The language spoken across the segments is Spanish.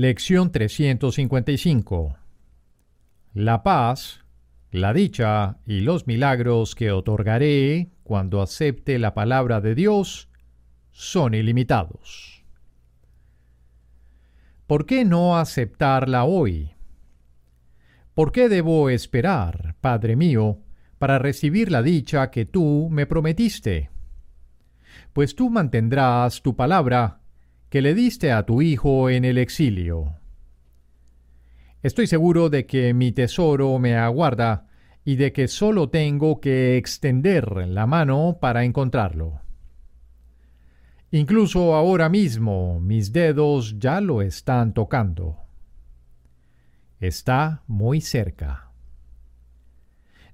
Lección 355. La paz, la dicha y los milagros que otorgaré cuando acepte la palabra de Dios son ilimitados. ¿Por qué no aceptarla hoy? ¿Por qué debo esperar, Padre mío, para recibir la dicha que tú me prometiste? Pues tú mantendrás tu palabra que le diste a tu Hijo en el exilio. Estoy seguro de que mi tesoro me aguarda y de que solo tengo que extender la mano para encontrarlo. Incluso ahora mismo mis dedos ya lo están tocando. Está muy cerca.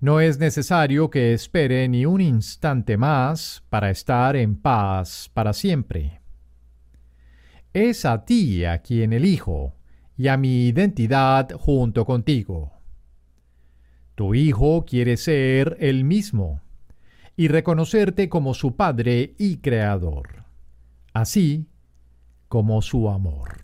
No es necesario que espere ni un instante más para estar en paz para siempre. Es a ti a quien elijo y a mi identidad junto contigo. Tu hijo quiere ser el mismo y reconocerte como su padre y creador así como su amor.